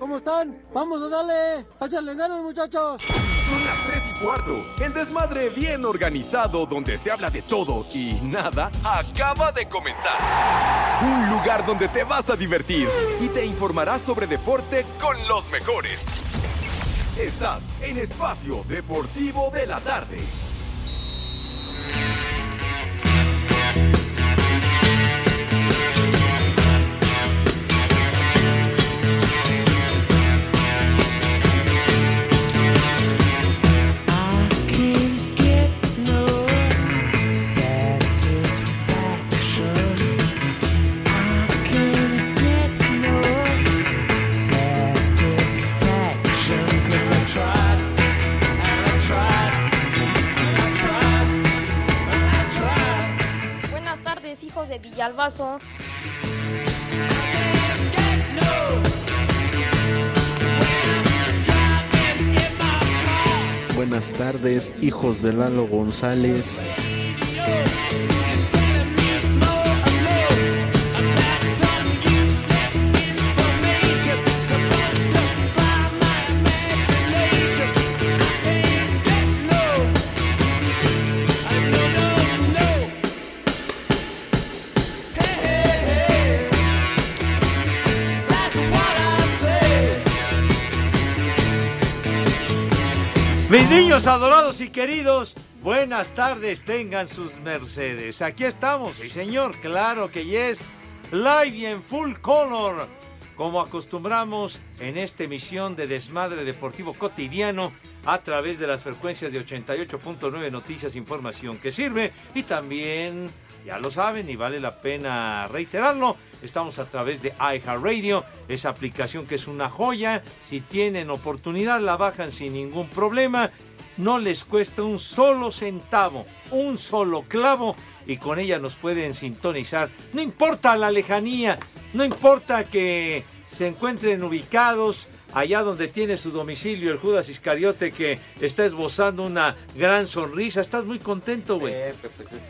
¿Cómo están? Vamos a darle. Échale ganas, muchachos. Son las 3 y cuarto. El desmadre bien organizado donde se habla de todo y nada acaba de comenzar. Un lugar donde te vas a divertir y te informarás sobre deporte con los mejores. Estás en Espacio Deportivo de la Tarde. Buenas tardes, hijos de Lalo González. Mis niños adorados y queridos, buenas tardes, tengan sus mercedes. Aquí estamos, sí señor, claro que yes, live y en full color, como acostumbramos en esta emisión de Desmadre Deportivo Cotidiano a través de las frecuencias de 88.9 Noticias, Información que sirve y también, ya lo saben y vale la pena reiterarlo, Estamos a través de iHeartRadio, esa aplicación que es una joya. Si tienen oportunidad, la bajan sin ningún problema. No les cuesta un solo centavo, un solo clavo y con ella nos pueden sintonizar. No importa la lejanía, no importa que se encuentren ubicados allá donde tiene su domicilio el Judas Iscariote que está esbozando una gran sonrisa. Estás muy contento, güey. Pepe, pues es.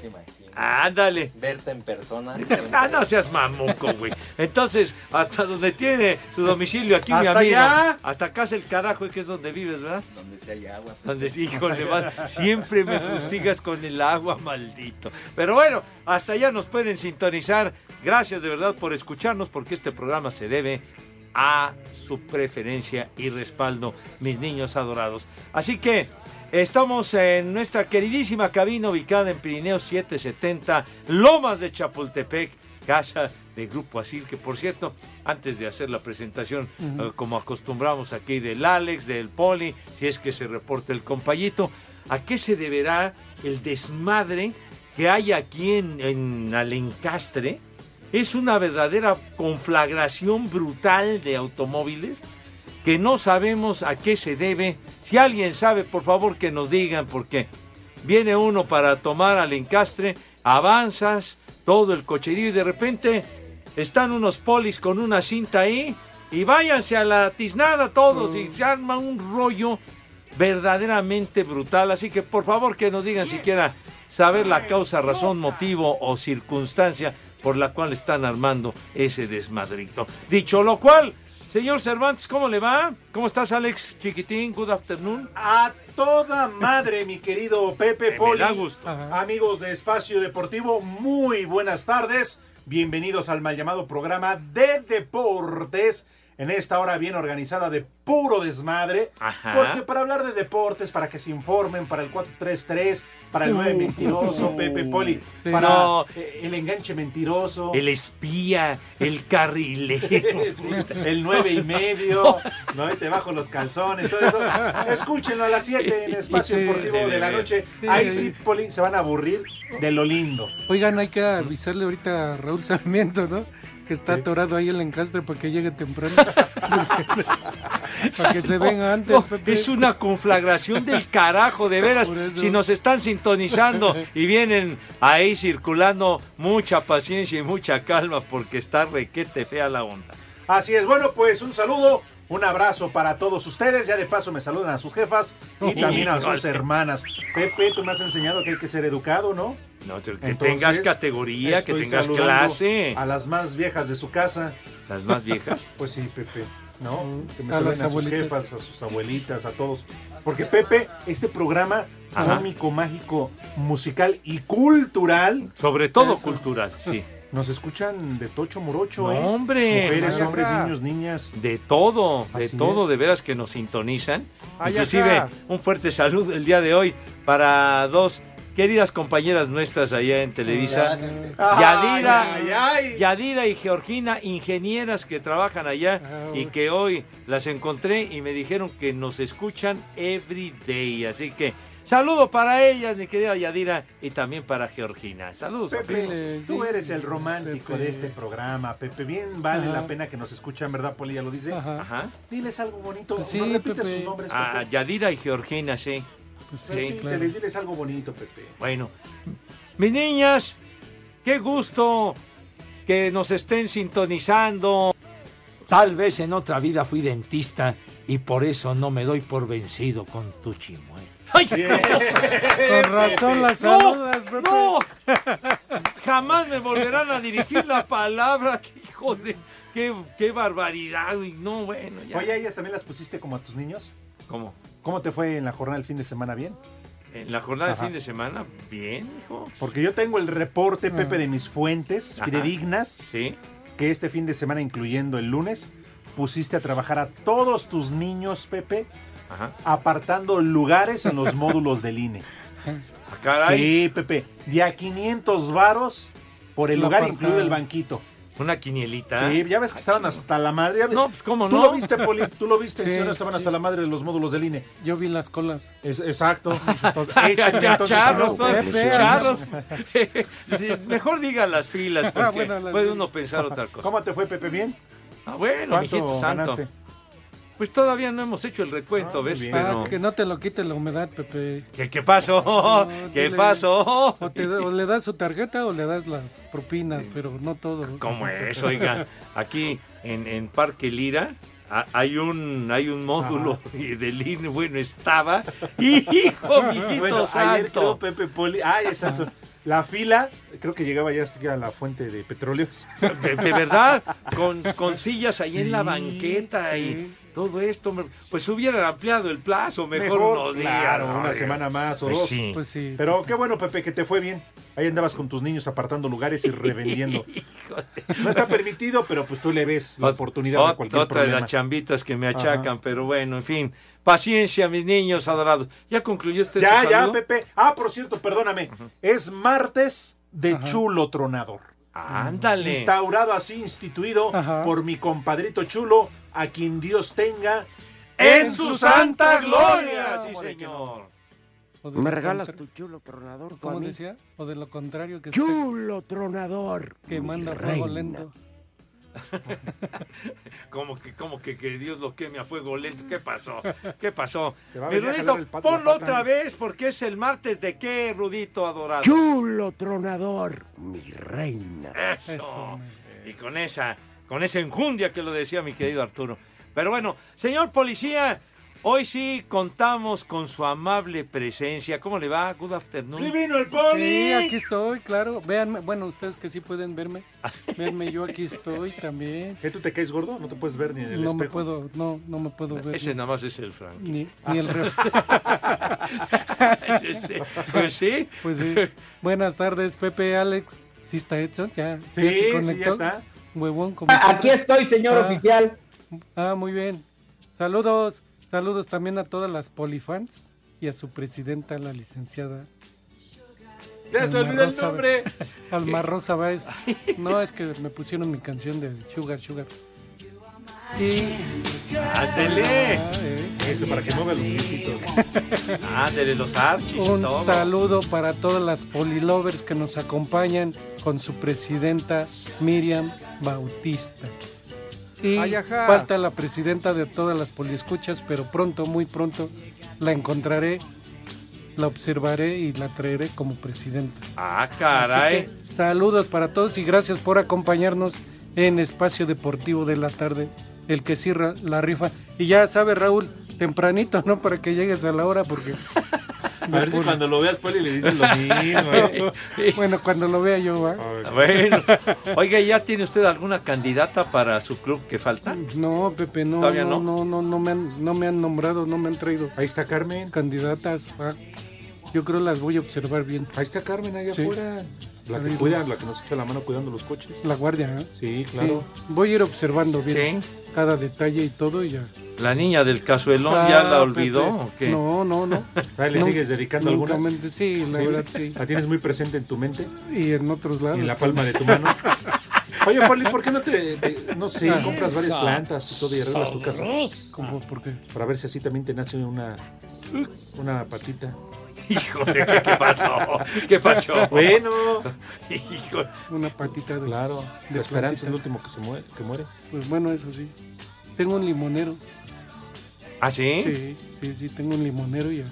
Ándale. Verte en persona. Ah, no seas mamuco, güey. Entonces, hasta donde tiene su domicilio aquí, mi ¿Hasta amigo. allá? Hasta acá es el carajo, que es donde vives, ¿verdad? Donde sea hay agua. Donde sí, híjole, va- siempre me fustigas con el agua, maldito. Pero bueno, hasta allá nos pueden sintonizar. Gracias de verdad por escucharnos, porque este programa se debe a su preferencia y respaldo, mis niños adorados. Así que estamos en nuestra queridísima cabina ubicada en Pirineo 770, Lomas de Chapultepec, casa de Grupo Asil, que por cierto, antes de hacer la presentación, eh, como acostumbramos aquí del Alex, del Poli, si es que se reporta el compayito, ¿a qué se deberá el desmadre que hay aquí en, en Alencastre? Es una verdadera conflagración brutal de automóviles que no sabemos a qué se debe. Si alguien sabe, por favor que nos digan, porque viene uno para tomar al encastre, avanzas todo el cocherío y de repente están unos polis con una cinta ahí y váyanse a la tiznada todos y se arma un rollo verdaderamente brutal. Así que por favor que nos digan siquiera saber la causa, razón, motivo o circunstancia por la cual están armando ese desmadrito. Dicho lo cual, señor Cervantes, ¿cómo le va? ¿Cómo estás, Alex Chiquitín? Good afternoon. A toda madre, mi querido Pepe Me Poli. da gusto. Amigos de Espacio Deportivo, muy buenas tardes. Bienvenidos al mal llamado programa de deportes. En esta hora bien organizada de puro desmadre. Ajá. Porque para hablar de deportes, para que se informen, para el 433, para el 9 mentiroso, Pepe Poli, Sí. para No. eh, el enganche mentiroso. El espía, el carrilero. Sí, el nueve y medio, ¿no? Te bajo los calzones, todo eso. Escúchenlo a las 7 en Espacio Sí, Deportivo de de la noche. Sí, Ahí sí. sí, Poli, se van a aburrir de lo lindo. Oigan, hay que avisarle ahorita a Raúl Sarmiento, ¿no? Que está atorado ahí el encastre para que llegue temprano. para que se venga antes, No, Pepe. es una conflagración del carajo, de veras. Si nos están sintonizando y vienen ahí circulando, mucha paciencia y mucha calma porque está requete fea la onda. Así es, bueno, pues un saludo, un abrazo para todos ustedes. Ya de paso me saludan a sus jefas y también a sus hermanas. Pepe, tú me has enseñado que hay que ser educado, ¿no? No, que Entonces, tengas categoría, que tengas clase. A las más viejas de su casa. Las más viejas. Pues sí, Pepe. ¿no? Que me A las a sus jefas, a sus abuelitas, a todos. Porque Pepe, este programa Ajá. cómico, mágico, musical y cultural, Sobre todo Eso. cultural, sí. Nos escuchan de Tocho Morocho, No, ¿eh? hombre. Mujeres, hombres, niños, niñas. De todo, de Así todo, es. de veras que nos sintonizan. Ay, Inclusive, acá. un fuerte saludo el día de hoy para dos queridas compañeras nuestras allá en Televisa. Yadira, Ay, ay, ay. Yadira y Georgina, ingenieras que trabajan allá Ah, y que hoy las encontré y me dijeron que nos escuchan every day. Así que saludo para ellas, mi querida Yadira, y también para Georgina. Saludos. Pepe, Pepe, tú eres el romántico Pepe. de este programa, Pepe. Bien vale Ajá. la pena que nos escuchan, ¿verdad, Poli? Ya lo dice. Ajá. Ajá. Diles algo bonito. Pues sí, ¿No repites Pepe. sus nombres, A Pepe? Yadira y Georgina, sí. Pues sí, claro. diles algo bonito, Pepe. Bueno, mis niñas, qué gusto que nos estén sintonizando. Tal vez en otra vida fui dentista y por eso no me doy por vencido con tu chimuelo. ¡Ay, Con razón las saludas, Pepe. ¡No! Jamás me volverán a dirigir la palabra. ¡Qué hijo de... ¡Qué, qué barbaridad! güey! No, bueno, ya. Oye, ¿a ellas también las pusiste como a tus niños? ¿Cómo? ¿Cómo te fue en la jornada del fin de semana? ¿Bien? ¿En la jornada Ajá. de fin de semana? Bien, hijo. Porque yo tengo el reporte, Ah. Pepe, de mis fuentes Ajá. fidedignas, Sí. que este fin de semana, incluyendo el lunes, pusiste a trabajar a todos tus niños, Pepe, Ajá. apartando lugares en los módulos del INE. Ah, caray. Sí, Pepe, de a 500 varos por el La lugar, apartada. incluido el banquito. Una quinielita. Sí, ya ves que Ah, estaban hasta la madre. No, pues cómo Tú no. lo viste, Poli, tú lo viste, Sí, ¿sí o no? estaban sí. hasta la madre de los módulos del INE. Yo vi las colas. Es- exacto. Entonces, Ay, entonces, charros, charros. Mejor diga las filas, porque Ah, bueno, las puede uno pensar otra cosa. ¿Cómo te fue, Pepe? ¿Bien? Ah, bueno, ¿Cuánto mijito santo. ganaste? Pues todavía no hemos hecho el recuento, Ah, ¿ves? Pero... Ah, que no te lo quite la humedad, Pepe. ¿Qué, qué pasó? No, ¿Qué dile. pasó? O, te o le das su tarjeta o le das las propinas, pero no todo. ¿Cómo es? Oiga, aquí en, en Parque Lira ha- hay un hay un módulo del INE, bueno, estaba. ¡Hijo, mijito Bueno, ayer santo! creo Pepe Poli. Ah, está. La fila, creo que llegaba ya hasta a la fuente de petróleos. De, de verdad, con, con sillas ahí en la banqueta sí. y todo esto, pues hubieran ampliado el plazo, mejor, unos días. claro, ¿no? una semana más o Pues dos. sí. Pues sí. Pero qué bueno, Pepe, que te fue bien. Ahí andabas con tus niños apartando lugares y revendiendo. No está permitido, pero pues tú le ves la oportunidad ot- a cualquier Otra de problema. las chambitas que me achacan, Ajá. pero bueno, en fin. Paciencia, mis niños adorados. ¿Ya concluyó usted Ya, ya? Pepe. Ah, por cierto, perdóname. Es martes de Ajá. chulo tronador. Ándale. Instaurado así, instituido Ajá. por mi compadrito chulo, a quien Dios tenga En su santa gloria, sí, señor. O de ¿Me regalas contra- tu chulo tronador? ¿Cómo decía? O de lo contrario, que esté Chulo tronador. que manda fuego reina. lento. Como que, como que, que Dios lo queme a fuego lento. ¿Qué pasó? ¿Qué pasó? Mi Rudito, ponlo otra vez porque es el martes de qué, Rudito adorado. Chulo tronador, mi reina. Eso. Eso, Y con esa, con esa enjundia que lo decía mi querido Arturo. Pero bueno, señor policía, hoy sí contamos con su amable presencia. ¿Cómo le va? Good afternoon. ¡Sí vino el poli! Sí, aquí estoy, claro. Véanme, bueno, ustedes que sí pueden verme. Véanme, yo aquí estoy también. ¿Qué tú te caes gordo? No te puedes ver ni en el No me espejo. puedo, no, no me puedo ver. Ese nada más es el Frank. Ni, ni el re- Ese- pues sí. Pues sí. Buenas tardes, Pepe, Alex. Sí está Edson, ya. Sí, ya se sí, ya está. Huevón, como Ah, Aquí estoy, señor Ah. oficial. Ah, muy bien. Saludos, saludos también a todas las polifans y a su presidenta, la licenciada Ya se olvidó el nombre. Alma Rosa Báez. No, es que me pusieron mi canción de Sugar Sugar. Y Ándele. Ah, eh. Eso, para que mueva los piecitos. Ándele, los archis y un todo. saludo para todas las polilovers que nos acompañan con su presidenta Miriam Bautista. Y Ay, falta la presidenta de todas las poliescuchas, pero pronto, muy pronto, la encontraré, la observaré y la traeré como presidenta. Ah, Así caray. que, saludos para todos y gracias por acompañarnos en Espacio Deportivo de la Tarde, el que cierra la rifa. Y ya sabe, Raúl, tempranito, ¿no? Para que llegues a la hora, porque A ver si cuando lo veas, Poli, le dices lo mismo. Bueno, cuando lo vea yo, ¿va? Bueno, oiga, ¿ya tiene usted alguna candidata para su club que falta? No, Pepe, no, ¿Todavía no, no? no, no, no me han, no me han nombrado, no me han traído Ahí está Carmen. candidatas. ¿va? Yo creo las voy a observar bien. Ahí está Carmen, allá Sí. afuera. La que cuida, la que nos echa la mano cuidando los coches. La guardia, ¿eh? Sí, Sí. claro. Voy a ir observando bien Sí. cada detalle y todo y ya. ¿La niña del cazuelón ya la olvidó o qué? No, no, no. Ahí le sigues dedicando algunas. Sí, la Sí. verdad sí. ¿La tienes muy presente en tu mente Y en otros lados. y en la palma de tu mano? Oye, Poli, ¿por qué no te, te- no sé, Ah. compras varias plantas y todo y arreglas tu casa? ¿Cómo? ¿Por qué? Para ver si así también te nace una, una patita. Híjole, ¿qué, qué pasó? ¿Qué pasó? Bueno, Hijo. Una patita de... claro. De La esperanza es plantita. el último que se muere. Que muere. Pues bueno, eso sí. Tengo un limonero. ¿Ah, sí? Sí, sí, sí, tengo un limonero ya.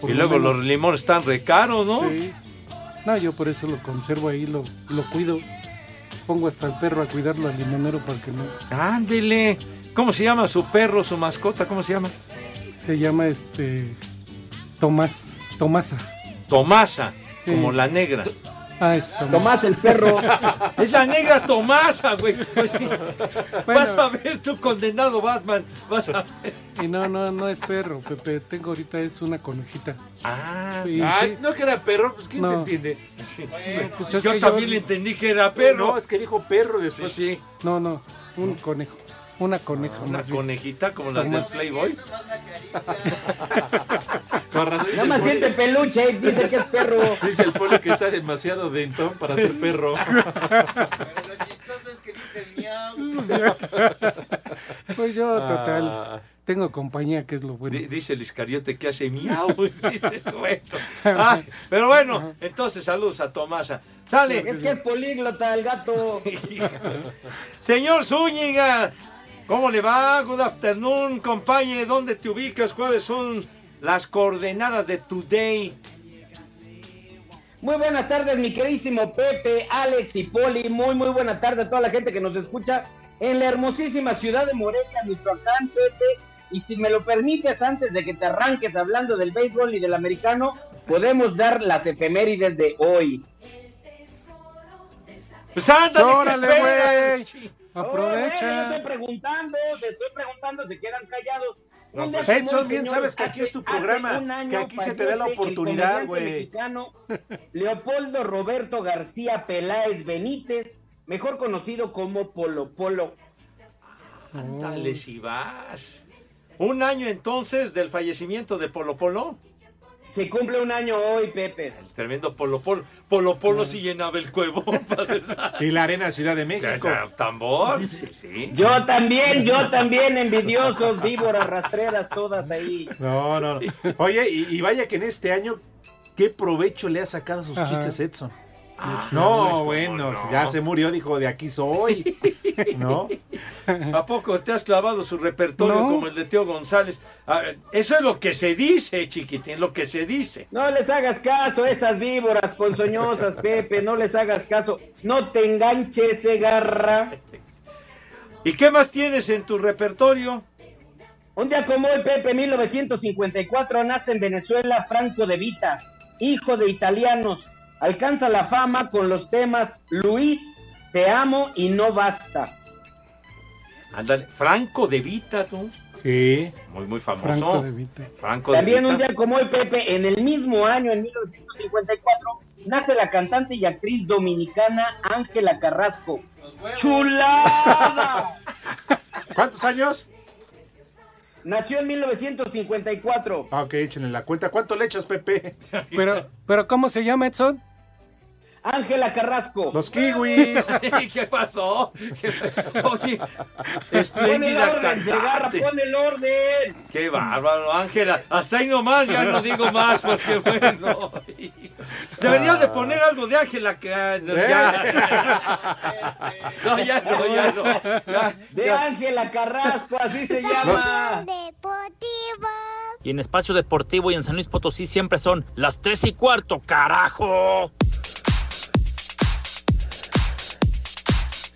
Por Y luego menos- los limones están re caros, ¿no? Sí. No, yo por eso lo conservo ahí, lo, lo cuido. Pongo hasta el perro a cuidarlo al limonero para que no... Ándele. ¿Cómo se llama su perro, su mascota? ¿Cómo se llama? Se llama este... Tomás. Tomasa. Tomasa, Sí. como la negra. Ah, es Tomás. Tomás el perro. Es la negra Tomasa, güey. Pues sí. Bueno. Vas a ver tu condenado Batman. Vas a ver. Y no, no, no es perro, Pepe. Tengo ahorita es una conejita. Ah, Sí, Ay, sí. no que era perro, pues ¿quién No. te entiende? Pues es yo también le entendí que era perro. No, es que dijo perro después. sí. No, no, un conejo. Una coneja. Una más bien. conejita como las del Tomás. Playboy. Dice Nada más siente peluche y dice que es perro. Dice el poli que está demasiado dentón para ser perro. Pues yo, total. Ah, Tengo compañía, que es lo bueno. Di- Dice el Iscariote que hace miau. Dice, bueno. Ah, pero bueno, entonces saludos a Tomasa. Sale. Es que es políglota el gato. Señor Zúñiga, ¿cómo le va? Good afternoon, compañe. ¿Dónde te ubicas? ¿Cuáles son las coordenadas de Today? Muy buenas tardes, mi queridísimo Pepe, Alex y Poli. Muy, muy buena tarde a toda la gente que nos escucha en la hermosísima ciudad de Morelia, Michoacán, Pepe. Y si me lo permites, antes de que te arranques hablando del béisbol y del americano, podemos dar las efemérides de hoy. Pues ándale, ¿qué ¡Órale, güey! Oh, bueno, yo Aprovecha. estoy preguntando, te estoy preguntando, se quedan callados. No, pues, Edson, bien sabes que aquí hace- es tu programa, un año que aquí se te da la oportunidad, güey. mexicano Leopoldo Roberto García Peláez Benítez, mejor conocido como Polo Polo. Ándale, si vas. Un año entonces del fallecimiento de Polo Polo. Se cumple un año hoy, Pepe. El tremendo Polo Polo. Polo Polo sí llenaba el cuevo. padre. Y la Arena Ciudad de O México. sea, Tambor. Sí, sí. Yo también, yo también, envidiosos, víboras, rastreras, todas ahí. No, no, no. Oye, y, y vaya que en este año, ¿qué provecho le ha sacado a sus Ajá. chistes Edson? Ah, No, pues, ¿cómo bueno, no? ya se murió, dijo, de aquí soy. ¿No? ¿A poco te has clavado su repertorio No. como el de Teo González? A ver, eso es lo que se dice, chiquitín, lo que se dice. No les hagas caso a esas víboras ponzoñosas, Pepe, no les hagas caso. No te enganches, garra. ¿Y qué más tienes en tu repertorio? Un día como hoy, Pepe, 1954, nace en Venezuela Franco de Vita, hijo de italianos. Alcanza la fama con los temas Luis, Te amo y No Basta. Ándale, Franco de Vita, tú. Sí. Muy, muy famoso. Franco de Vita. Franco de También Vita. un día como hoy, Pepe, en el mismo año, en 1954, nace la cantante y actriz dominicana Ángela Carrasco. ¡Chulada! ¿Cuántos años? Nació en 1954. Ah, ok, échenle la cuenta. ¿Cuánto le echas, Pepe? Pero, pero ¿cómo se llama Edson? Ángela Carrasco. Los kiwis. Sí, ¿Qué pasó? ¿Qué- Oye, Pon el orden, cantante. pon el orden. Qué bárbaro, Ángela. Hasta ahí nomás, ya no digo más, porque bueno. Deberías de poner algo de Ángela que ah, ya. No, ya no, ya no. Ya, De. Ángela Carrasco, así se llama. Y en Espacio Deportivo y en San Luis Potosí siempre son las tres y cuarto, carajo.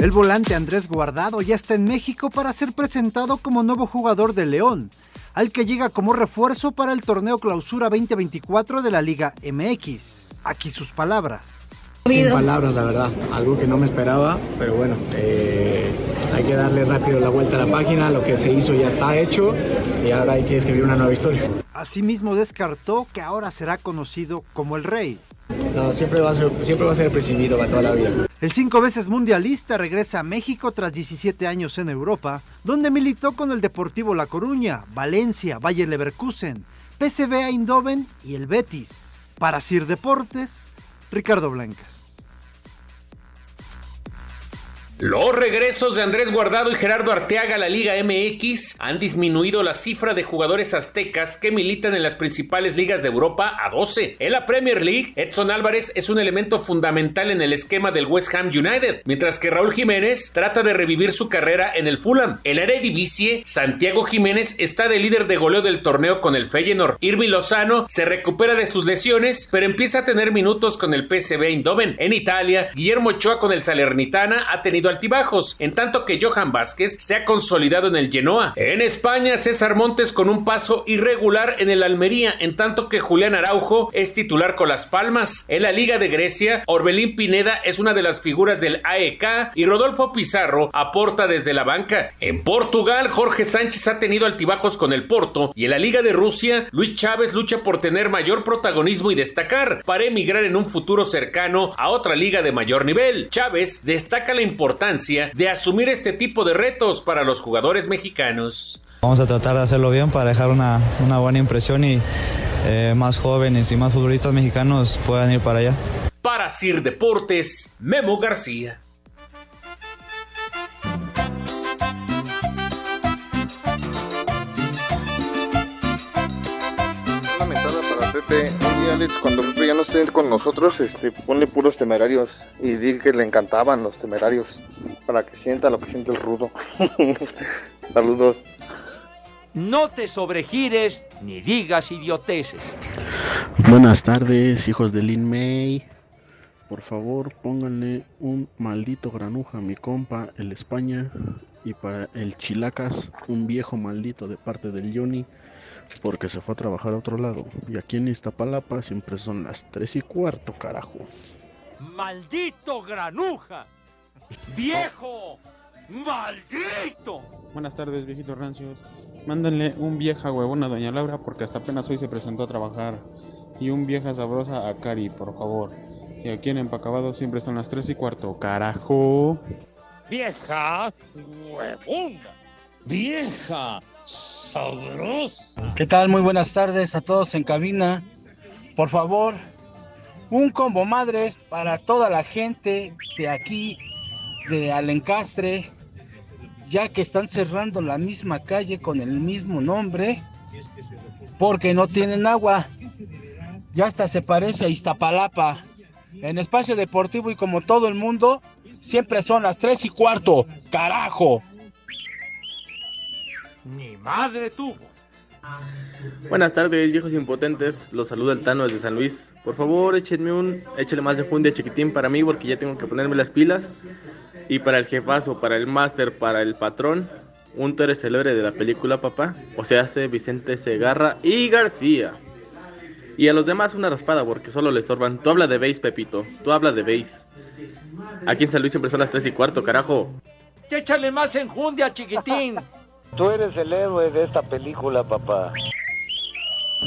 El volante Andrés Guardado ya está en México para ser presentado como nuevo jugador de León. al que llega como refuerzo para el torneo Clausura 2024 de la Liga MX. Aquí sus palabras. Sin palabras, la verdad. Algo que no me esperaba, pero bueno, eh, hay que darle rápido la vuelta a la página. Lo que se hizo ya está hecho y ahora hay que escribir una nueva historia. Asimismo descartó que ahora será conocido como el Rey. No, siempre va a ser, siempre va a toda la vida. El cinco veces mundialista regresa a México tras 17 años en Europa, donde militó con el Deportivo La Coruña, Valencia, Bayer Leverkusen, PSV Eindhoven y el Betis. Para Sir Deportes, Ricardo Blancas. Los regresos de Andrés Guardado y Gerardo Arteaga a la Liga MX han disminuido la cifra de jugadores aztecas que militan en las principales ligas de Europa a 12. En la Premier League, Edson Álvarez es un elemento fundamental en el esquema del West Ham United, mientras que Raúl Jiménez trata de revivir su carrera en el Fulham. En la Eredivisie, Santiago Jiménez está de líder de goleo del torneo con el Feyenoord. Irvi Lozano se recupera de sus lesiones, pero empieza a tener minutos con el PSV Eindhoven. En Italia, Guillermo Ochoa con el Salernitana ha tenido altibajos, en tanto que Johan Vázquez se ha consolidado en el Genoa. En España, César Montes con un paso irregular en el Almería, en tanto que Julián Araujo es titular con las Palmas. En la Liga de Grecia, Orbelín Pineda es una de las figuras del AEK y Rodolfo Pizarro aporta desde la banca. En Portugal, Jorge Sánchez ha tenido altibajos con el Porto y en la Liga de Rusia, Luis Chávez lucha por tener mayor protagonismo y destacar para emigrar en un futuro cercano a otra liga de mayor nivel. Chávez destaca la importancia de asumir este tipo de retos para los jugadores mexicanos. Vamos a tratar de hacerlo bien para dejar una, una buena impresión y eh, más jóvenes y más futbolistas mexicanos puedan ir para allá. Para Sir Deportes, Memo García. Pepe. Oye, Alex, cuando Pepe ya no esté con nosotros, este, ponle puros temerarios y di que le encantaban los temerarios para que sienta lo que siente el rudo. Saludos. No te sobregires ni digas idioteces. Buenas tardes, hijos de Lin May. Por favor, pónganle un maldito granuja a mi compa, el España. Y para el Chilacas, un viejo maldito de parte del Johnny porque se fue a trabajar a otro lado. Y aquí en Iztapalapa siempre son las 3 y cuarto, carajo. ¡Maldito granuja! ¡Viejo! ¡Maldito! Buenas tardes, viejitos rancios. Mándenle un vieja huevona a Doña Laura porque hasta apenas hoy se presentó a trabajar. Y un vieja sabrosa a Cari, por favor. Y aquí en Empacabado siempre son las 3 y cuarto, carajo. ¡Vieja huevona! ¡Vieja! Sabrosa. ¿Qué tal? Muy buenas tardes a todos en cabina. Por favor, un combo madres para toda la gente de aquí, de Alencastre, ya que están cerrando la misma calle con el mismo nombre, porque no tienen agua. Ya hasta se parece a Iztapalapa. En espacio deportivo y como todo el mundo, siempre son las tres y cuarto. ¡Carajo! Ni madre tuvo. Buenas tardes, viejos impotentes. Los saluda el Tano desde San Luis. Por favor, échenme un, échale más de fundia chiquitín para mí porque ya tengo que ponerme las pilas. Y para el jefazo, para el máster, para el patrón, un tore célebre de la película Papá. O sea, hace Vicente Segarra y García. Y a los demás una raspada porque solo le estorban. Tú habla de base, Pepito. Tú habla de base. Aquí en San Luis siempre son las 3 y cuarto, carajo. Échale más enjundia, chiquitín. Tú eres el héroe de esta película, papá.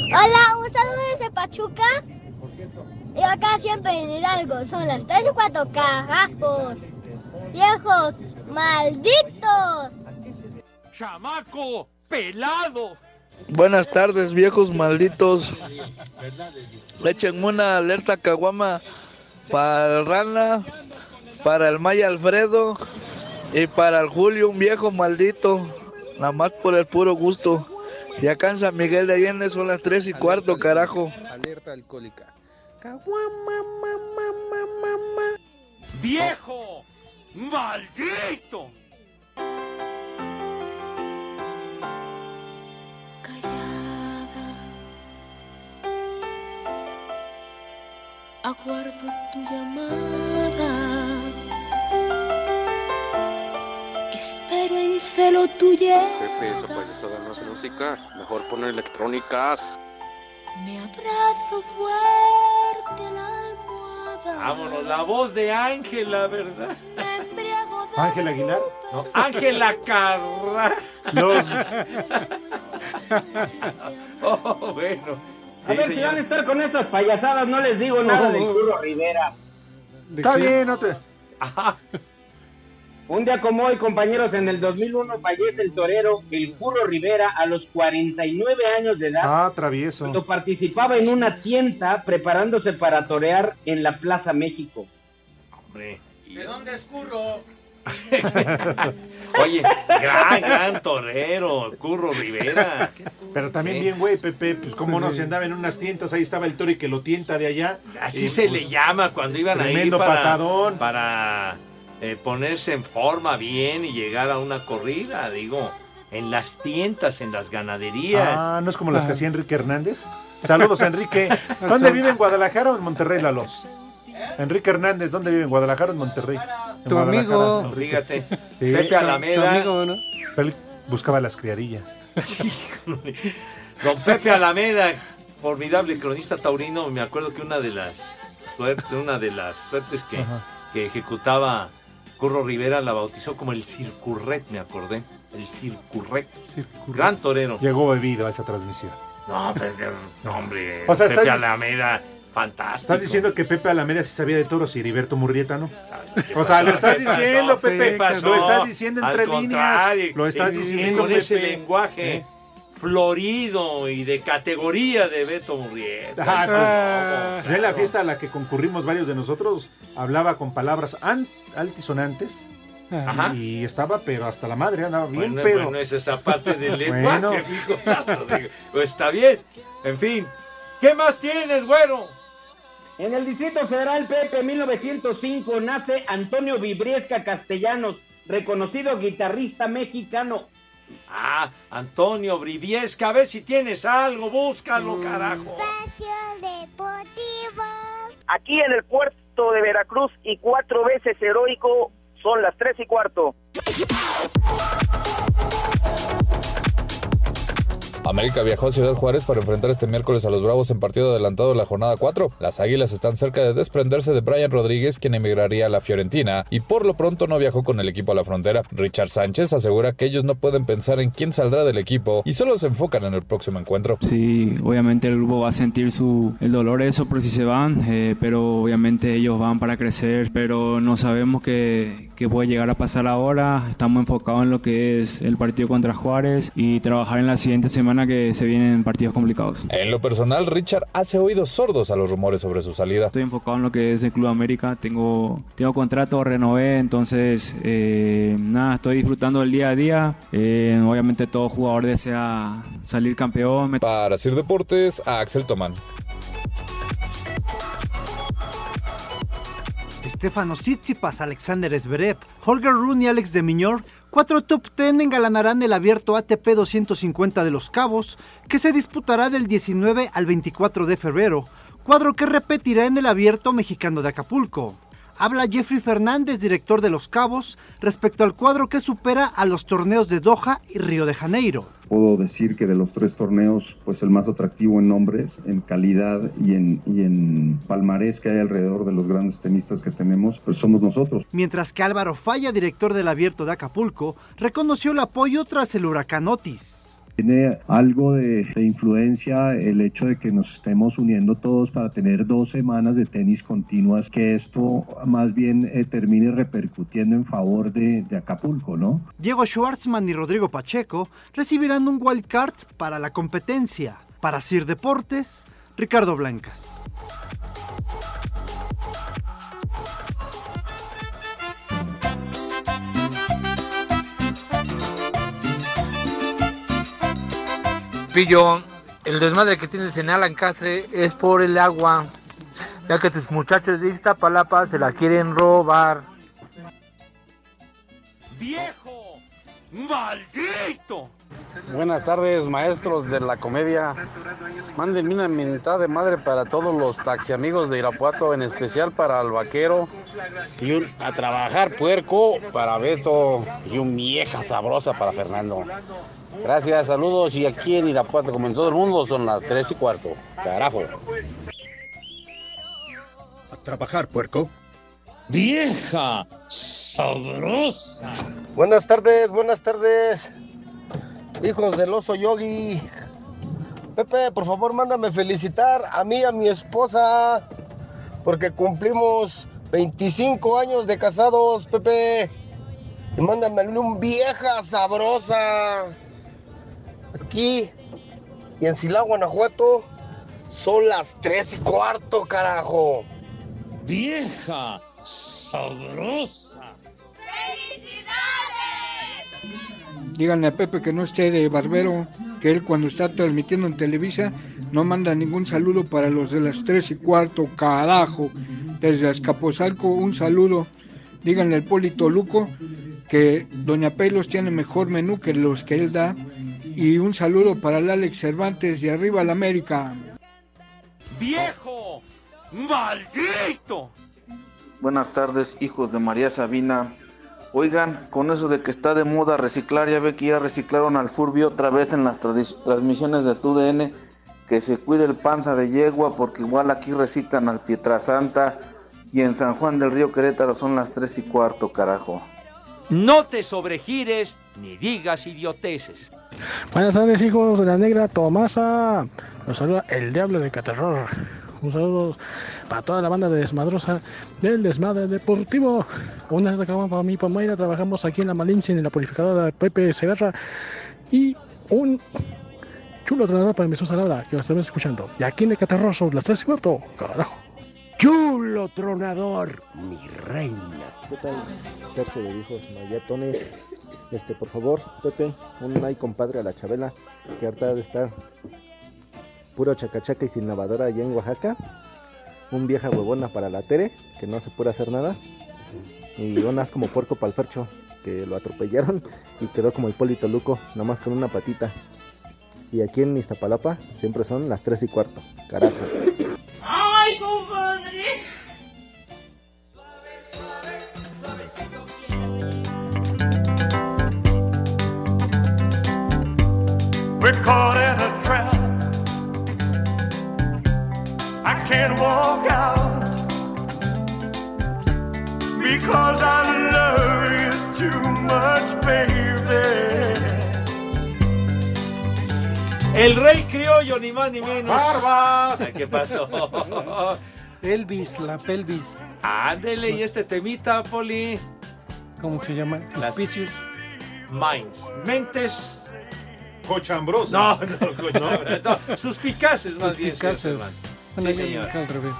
Hola, un saludo desde Pachuca. Y acá siempre en Hidalgo son las 3 y 4 carajos. Viejos, malditos. Chamaco, pelado. Buenas tardes, viejos malditos. Échenme una alerta caguama para el Rana, para el Maya Alfredo y para el Julio, un viejo maldito nada más por el puro gusto. Y acá en San Miguel de Allende son las 3 y cuarto, carajo. Alerta alcohólica. ¡Viejo! ¡Maldito! Callada. Aguardo tu llamada. Espero en celo tuyo. Pepe, esa payasada no es música. Mejor poner electrónicas. Me abrazo fuerte a la almohada. Vámonos, la voz de Ángela, ¿verdad? Ángel Aguilar. No, Ángela Carra. Los. oh, bueno. A ver, si van a estar con estas payasadas, no les digo nada del Curro Rivera. Está bien, no te. Un día como hoy, compañeros, en el 2001 fallece el torero El Curro Rivera a los 49 años de edad. Ah, travieso. Cuando participaba en una tienda preparándose para torear en la Plaza México. Hombre. ¿De dónde es Curro? Oye, gran, gran torero, Curro Rivera. Pero también Sí. bien, güey, Pepe, pues cómo no, se andaba en unas tientas, ahí estaba el toro y que lo tienta de allá. Así Y, se pues, le llama cuando iban a ir tremendo para, patadón. para eh, ponerse en forma bien y llegar a una corrida, digo, en las tientas, en las ganaderías. Ah, ¿no es como las que hacía Enrique Hernández? Saludos, Enrique. ¿Dónde vive? ¿En Guadalajara o en Monterrey, Lalo? Enrique Hernández, ¿dónde vive? ¿En Guadalajara o en Monterrey? En Tu amigo. Enrique. Fíjate, Sí. Pepe Alameda. Su amigo, ¿no? Pero él buscaba las criadillas. Don Pepe Alameda, formidable cronista taurino, me acuerdo que una de las suertes, una de las suertes que, que ejecutaba Curro Rivera la bautizó como el Circurret, me acordé. El Circurret. Gran torero. Llegó bebido a esa transmisión. No, pero, no, hombre. O sea, Pepe estás- Alameda, fantástico. ¿Estás diciendo que Pepe Alameda sí sabía de toros y Heriberto Murrieta no? ¿Qué O sea, lo estás diciendo, Pepe. ¿qué pasó? Lo estás diciendo entre líneas. Lo estás diciendo, Con ese Pepe. lenguaje ¿Eh? Florido y de categoría de Beto Murrieta. Ah, pues, yo en la fiesta a la que concurrimos varios de nosotros hablaba con palabras an- altisonantes. Ajá. Y estaba, pero hasta la madre andaba bien, Bueno, pero. bueno, es esa parte del Bueno. lenguaje, amigo. Digo, pues está bien. En fin. ¿Qué más tienes, güero? En el Distrito Federal, Pepe, 1905, nace Antonio Vibriesca Castellanos, reconocido guitarrista mexicano. Ah, Antonio Briviesca, a ver si tienes algo, Mm. búscalo, carajo. Aquí en el puerto de Veracruz y cuatro veces heroico son las tres y cuarto. América viajó a Ciudad Juárez para enfrentar este miércoles a los Bravos en partido adelantado de la jornada 4. Las Águilas están cerca de desprenderse de Brian Rodríguez, quien emigraría a la Fiorentina, y por lo pronto no viajó con el equipo a la frontera. Richard Sánchez asegura que ellos no pueden pensar en quién saldrá del equipo y solo se enfocan en el próximo encuentro. Sí, obviamente el grupo va a sentir su, el dolor eso por si se van, eh, pero obviamente ellos van para crecer, pero no sabemos qué, qué puede llegar a pasar ahora. Estamos enfocados en lo que es el partido contra Juárez y trabajar en la siguiente semana que se vienen partidos complicados. En lo personal, Richard hace oídos sordos a los rumores sobre su salida. Estoy enfocado en lo que es el Club América, tengo, tengo contrato, renové, entonces eh, nada, estoy disfrutando del día a día. Eh, obviamente todo jugador desea salir campeón. Para Sir Deportes, a Axel Tomán. Estefano Tsitsipas, Alexander Zverev, Holger Rune y Alex de Miñor, cuatro top 10 engalanarán el abierto ATP 250 de Los Cabos, que se disputará del 19 al 24 de febrero, cuadro que repetirá en el abierto mexicano de Acapulco. Habla Jeffrey Fernández, director de Los Cabos, respecto al cuadro que supera a los torneos de Doha y Río de Janeiro. Puedo decir que de los tres torneos, pues el más atractivo en nombres, en calidad y en, y en palmarés que hay alrededor de los grandes tenistas que tenemos, pues somos nosotros. Mientras que Álvaro Falla, director del Abierto de Acapulco, reconoció el apoyo tras el huracán Otis. Tiene algo de, influencia el hecho de que nos estemos uniendo todos para tener dos semanas de tenis continuas, que esto más bien eh, termine repercutiendo en favor de, de Acapulco, ¿no? Diego Schwartzman y Rodrigo Pacheco recibirán un wild card para la competencia. Para Sir Deportes, Ricardo Blancas. Pillo, el desmadre que tienes en Alancastre es por el agua, ya que tus muchachos de Iztapalapa se la quieren robar. ¡Viejo! ¡Maldito! Buenas tardes, maestros de la comedia. Mándenme una mitad de madre para todos los taxi amigos de Irapuato, en especial para el vaquero. Y un a trabajar puerco para Beto. Y un vieja sabrosa para Fernando. Gracias, saludos. Y aquí en Irapuato, como en todo el mundo, son las 3 y cuarto. Carajo. A trabajar, puerco. Vieja sabrosa. Buenas tardes, buenas tardes. Hijos del oso yogi. Pepe, por favor, mándame felicitar a mí y a mi esposa. Porque cumplimos 25 años de casados, Pepe. Y mándame un vieja sabrosa. Aquí y en Silao, Guanajuato, son las 3 y cuarto, carajo. Vieja sabrosa. Díganle a Pepe que no esté de barbero, que él cuando está transmitiendo en Televisa no manda ningún saludo para los de las 3 y cuarto, carajo. Desde Azcapotzalco un saludo. Díganle al Polito Luco que Doña Pelos tiene mejor menú que los que él da. Y un saludo para el Alex Cervantes de Arriba la América. ¡Viejo! ¡Maldito! Buenas tardes, hijos de María Sabina. Oigan, con eso de que está de moda reciclar, ya ve que ya reciclaron al Furby otra vez en las transmisiones de TUDN. Que se cuide el panza de yegua, porque igual aquí reciclan al Pietrasanta. Y en San Juan del Río Querétaro son las 3 y cuarto, carajo. No te sobregires ni digas idioteces. Buenas tardes, hijos de la negra Tomasa. Los saluda el diablo de Caterror. Un saludo para toda la banda de desmadrosa del desmadre deportivo. Una vez acabamos para mí, para Mayra. Trabajamos aquí en la Malinche, en la purificadora de Pepe Segarra. Y un chulo entrenador para mi esposa Laura, que va a estar escuchando. Y aquí en el Caterror son las tres y cuarto. Carajo. Chulo tronador, mi reina. ¿Qué tal? Terce de hijos mayatones. Este, por favor, Pepe, un ay compadre a la Chabela, que harta de estar puro chacachaca y sin lavadora allá en Oaxaca. Un vieja huevona para la Tere, que no se puede hacer nada. Y un as como puerco para que lo atropellaron y quedó como el Polito Luco, nomás con una patita. Y aquí en Iztapalapa siempre son las 3 y cuarto. Carajo. ¡Ay, compadre! We're caught in a trap. I can't walk out because I love you too much, baby. El rey criollo, ni más ni menos. ¡Barbas! ¿Qué pasó? Elvis, la pelvis. Ándele, y este temita, Poli. ¿Cómo se llama? Las-. Minds. Mentes. Cochambrosas. No, no, cochambrosas. No, suspicaces más bien. Suspicaces. Bueno, Sí, señor. acá al revés.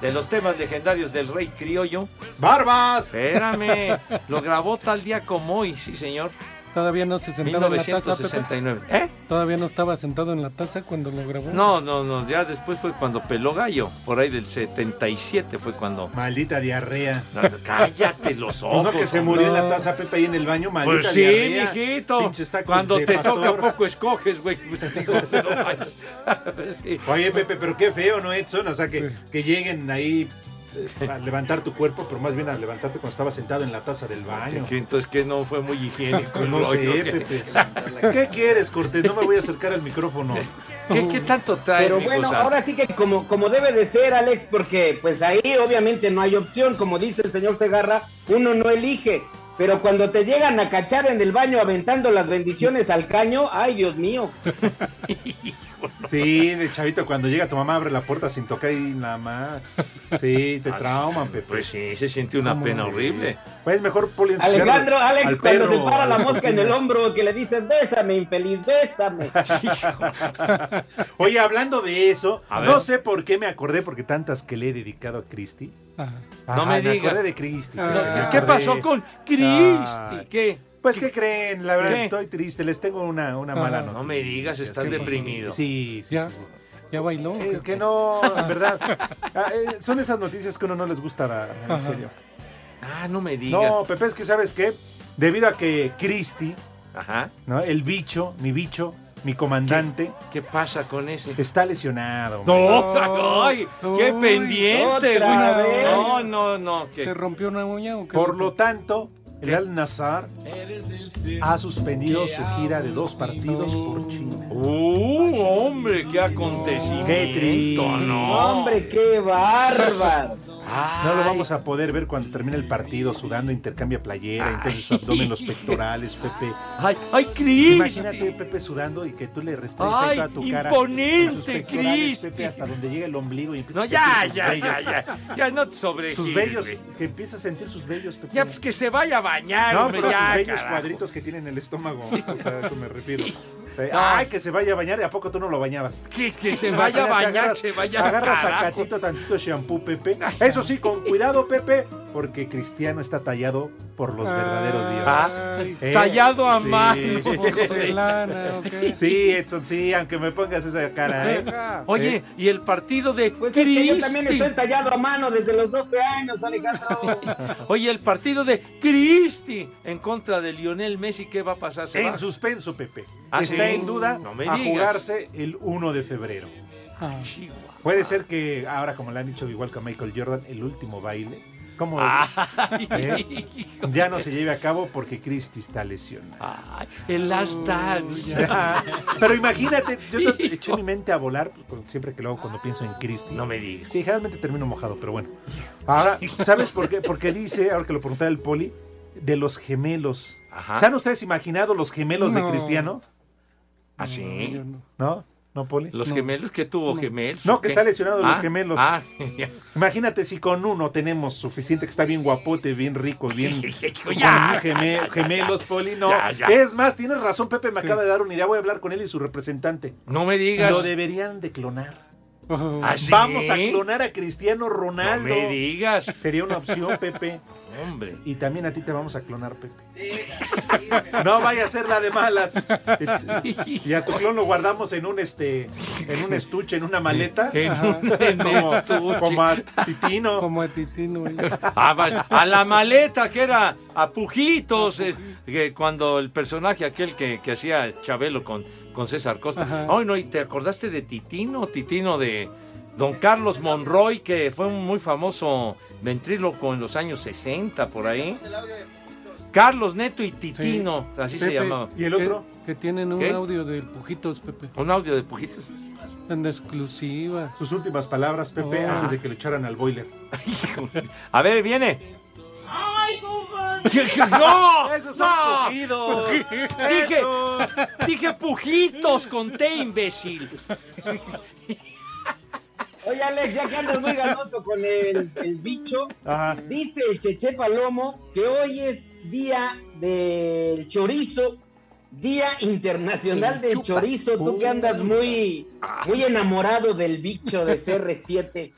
De los temas legendarios del rey criollo. ¡Barbas! Espérame. Lo grabó tal día como hoy, sí, señor. Todavía no se sentaba en la taza, Pepe. 1969. ¿Eh? Todavía no estaba sentado en la taza cuando lo grabó. No, no, no. Ya después fue cuando peló gallo. Por ahí del 77 fue cuando. Maldita diarrea. Cállate los ojos. Pues no que se murió en la taza Pepe ahí en el baño, maldita Pues sí, diarrea. mijito. Cuando te pastor. toca poco escoges, güey. Pues. Sí. Oye, Pepe, pero qué feo, ¿no, Edson? O sea, que, que lleguen ahí a levantar tu cuerpo, pero más bien a levantarte cuando estaba sentado en la taza del baño. Entonces que no fue muy higiénico No sé, ¿qué? Pepe. ¿Qué quieres, Cortés? No me voy a acercar al micrófono. ¿Qué, qué tanto traes, Pero bueno, cosa? ahora sí que como, como debe de ser, Alex, porque pues ahí obviamente no hay opción, como dice el señor Segarra, uno no elige. Pero cuando te llegan a cachar en el baño aventando las bendiciones al caño, ay Dios mío. Sí, de chavito, cuando llega tu mamá abre la puerta sin tocar y nada más. Sí, te Ah, trauman, Pepe. Pues sí, se siente una ¿Cómo pena no? horrible. Pues mejor poli Alejandro, Alex, al cuando se para la mosca en el hombro, que le dices, bésame, infeliz, bésame. Oye, hablando de eso, no sé por qué me acordé, porque tantas que le he dedicado a Cristi. No me diga. acordé de Cristi. No, me ¿Qué pasó con Cristi? Ay. ¿Qué? Pues, ¿qué creen? La verdad, ¿Qué? estoy triste. Les tengo una, una Ah. mala No noticia. me digas, estás Sí, deprimido. Sí, sí, Ya, sí, ya bailó. Eh, que no, en verdad. Ah, eh, son esas noticias que uno no les gusta, la- en Ajá. serio. Ah, no me digas. No, Pepe, es que ¿sabes qué? Debido a que Cristi Ajá. ¿no? El bicho, mi bicho, mi comandante. ¿Qué pasa con ese? Está lesionado. No, ay, qué pendiente, otra. No, no, no. ¿Se rompió una uña o qué? Por lo tanto, el Al Nazar ha suspendido su gira de dos partidos por China. Uh, hombre, qué acontecimiento, Qué triste. no. Hombre, qué bárbaro. No lo vamos a poder ver cuando termine el partido sudando, intercambia playera, entonces su abdomen, los pectorales, Pepe. Ay, ay, Cristi. Imagínate Pepe sudando y que tú le Ay, toda tu cara. imponente, pectorales, Cristi. Pepe, hasta donde llega el ombligo y empieza No, a ya, sus ya, ya, ya. Ya no te sobregires. Sus vellos, que empieza a sentir sus vellos, Pepe. Ya, pues que se vaya a bañar, No, pero ya, sus bellos cuadritos que tiene en el estómago. O sea, a eso me refiero. Eh, No. Ay, que se vaya a bañar y a poco tú no lo bañabas. Que, que se vaya a bañar, se vaya a Agarras carajo. sacatito, tantito shampoo, Pepe. Eso sí, con cuidado, Pepe, porque Cristiano está tallado por los verdaderos dioses. Ay, Eh, tallado a sí. mano. Porcelana, ok. Sí, Edson, sí, aunque me pongas esa cara, ¿eh? Oye, Eh, y el partido de Pues es que yo también estoy tallado a mano desde los 12 años, Alejandro. Oye, el partido de Cristi en contra de Lionel Messi, ¿qué va a pasar? En suspenso, Pepe. Ah, está sí. en duda No me a digas. jugarse el 1 de febrero. Ah. Puede ser que ahora, como le han dicho igual que a Michael Jordan, el último baile. ¿Cómo? Ay, ¿Eh? Ya no se lleve a cabo porque Cristi está lesionado. Ay, el Last Dance. Ya. Pero imagínate, yo te- eché mi mente a volar siempre que lo hago cuando pienso en Cristi. No me digas. Sí, generalmente termino mojado, pero bueno. Ahora, ¿sabes por qué? Porque dice, ahora que lo preguntaba el poli, de los gemelos. Ajá. ¿Se han ustedes imaginado los gemelos de No. Cristiano? ¿Ah, sí? ¿No? ¿No, Poli? ¿Los gemelos? ¿Qué tuvo gemelos? No, que está lesionado los Ah, gemelos. Ah. Imagínate si con uno tenemos suficiente, que está bien guapote, bien rico, bien. Ya, geme- ya, ya, gemelos, Poli. No. Ya, ya. Es más, tienes razón, Pepe me acaba de dar una idea. Voy a hablar con él y su representante. No me digas. Lo deberían de clonar. ¿Ah, sí? Vamos a clonar a Cristiano Ronaldo. No me digas. Sería una opción, Pepe. Hombre. Y también a ti te vamos a clonar, Pepe. No vaya a ser la de malas. Y a tu clon lo guardamos en un este, en un estuche, en una maleta. En un- en como, estuche. como a Titino. Como a Titino. Ah, a la maleta que era a pujitos, es- que cuando el personaje aquel que, que hacía Chabelo con, con César Costa. Ajá. Ay, no, y te acordaste de Titino, Titino de Don Carlos Monroy, que fue un muy famoso ventríloco en los años 60, por ahí. Carlos Neto y Titino, así se llamaba. ¿Y el otro? Que, tienen un ¿Qué? audio del Pujitos, Pepe. Un audio de pujitos. En exclusiva. Sus últimas palabras, Pepe, Oh. antes de que lo echaran al boiler. A ver, viene. ¡No! Esos son ¡No! pujidos. Dije, dije pujitos con T, imbécil. Oye, Alex, ya que andas muy ganoso con el, el bicho, Ajá. dice el Cheche Palomo que hoy es día del chorizo, día internacional del chorizo. Tú que andas muy, muy enamorado del bicho de CR7.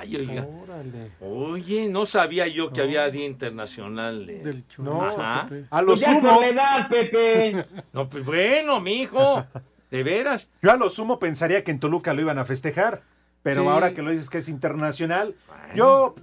Ay, oiga. Órale. Oye, no sabía yo que había Día Internacional de... Del No, chorizo, Ajá. Pepe. A lo Pues ya sumo, por la edad, Pepe. No, pues bueno, mijo. ¿De veras? yo a lo sumo pensaría que en Toluca lo iban a festejar. Pero Sí. ahora que lo dices que es internacional, yo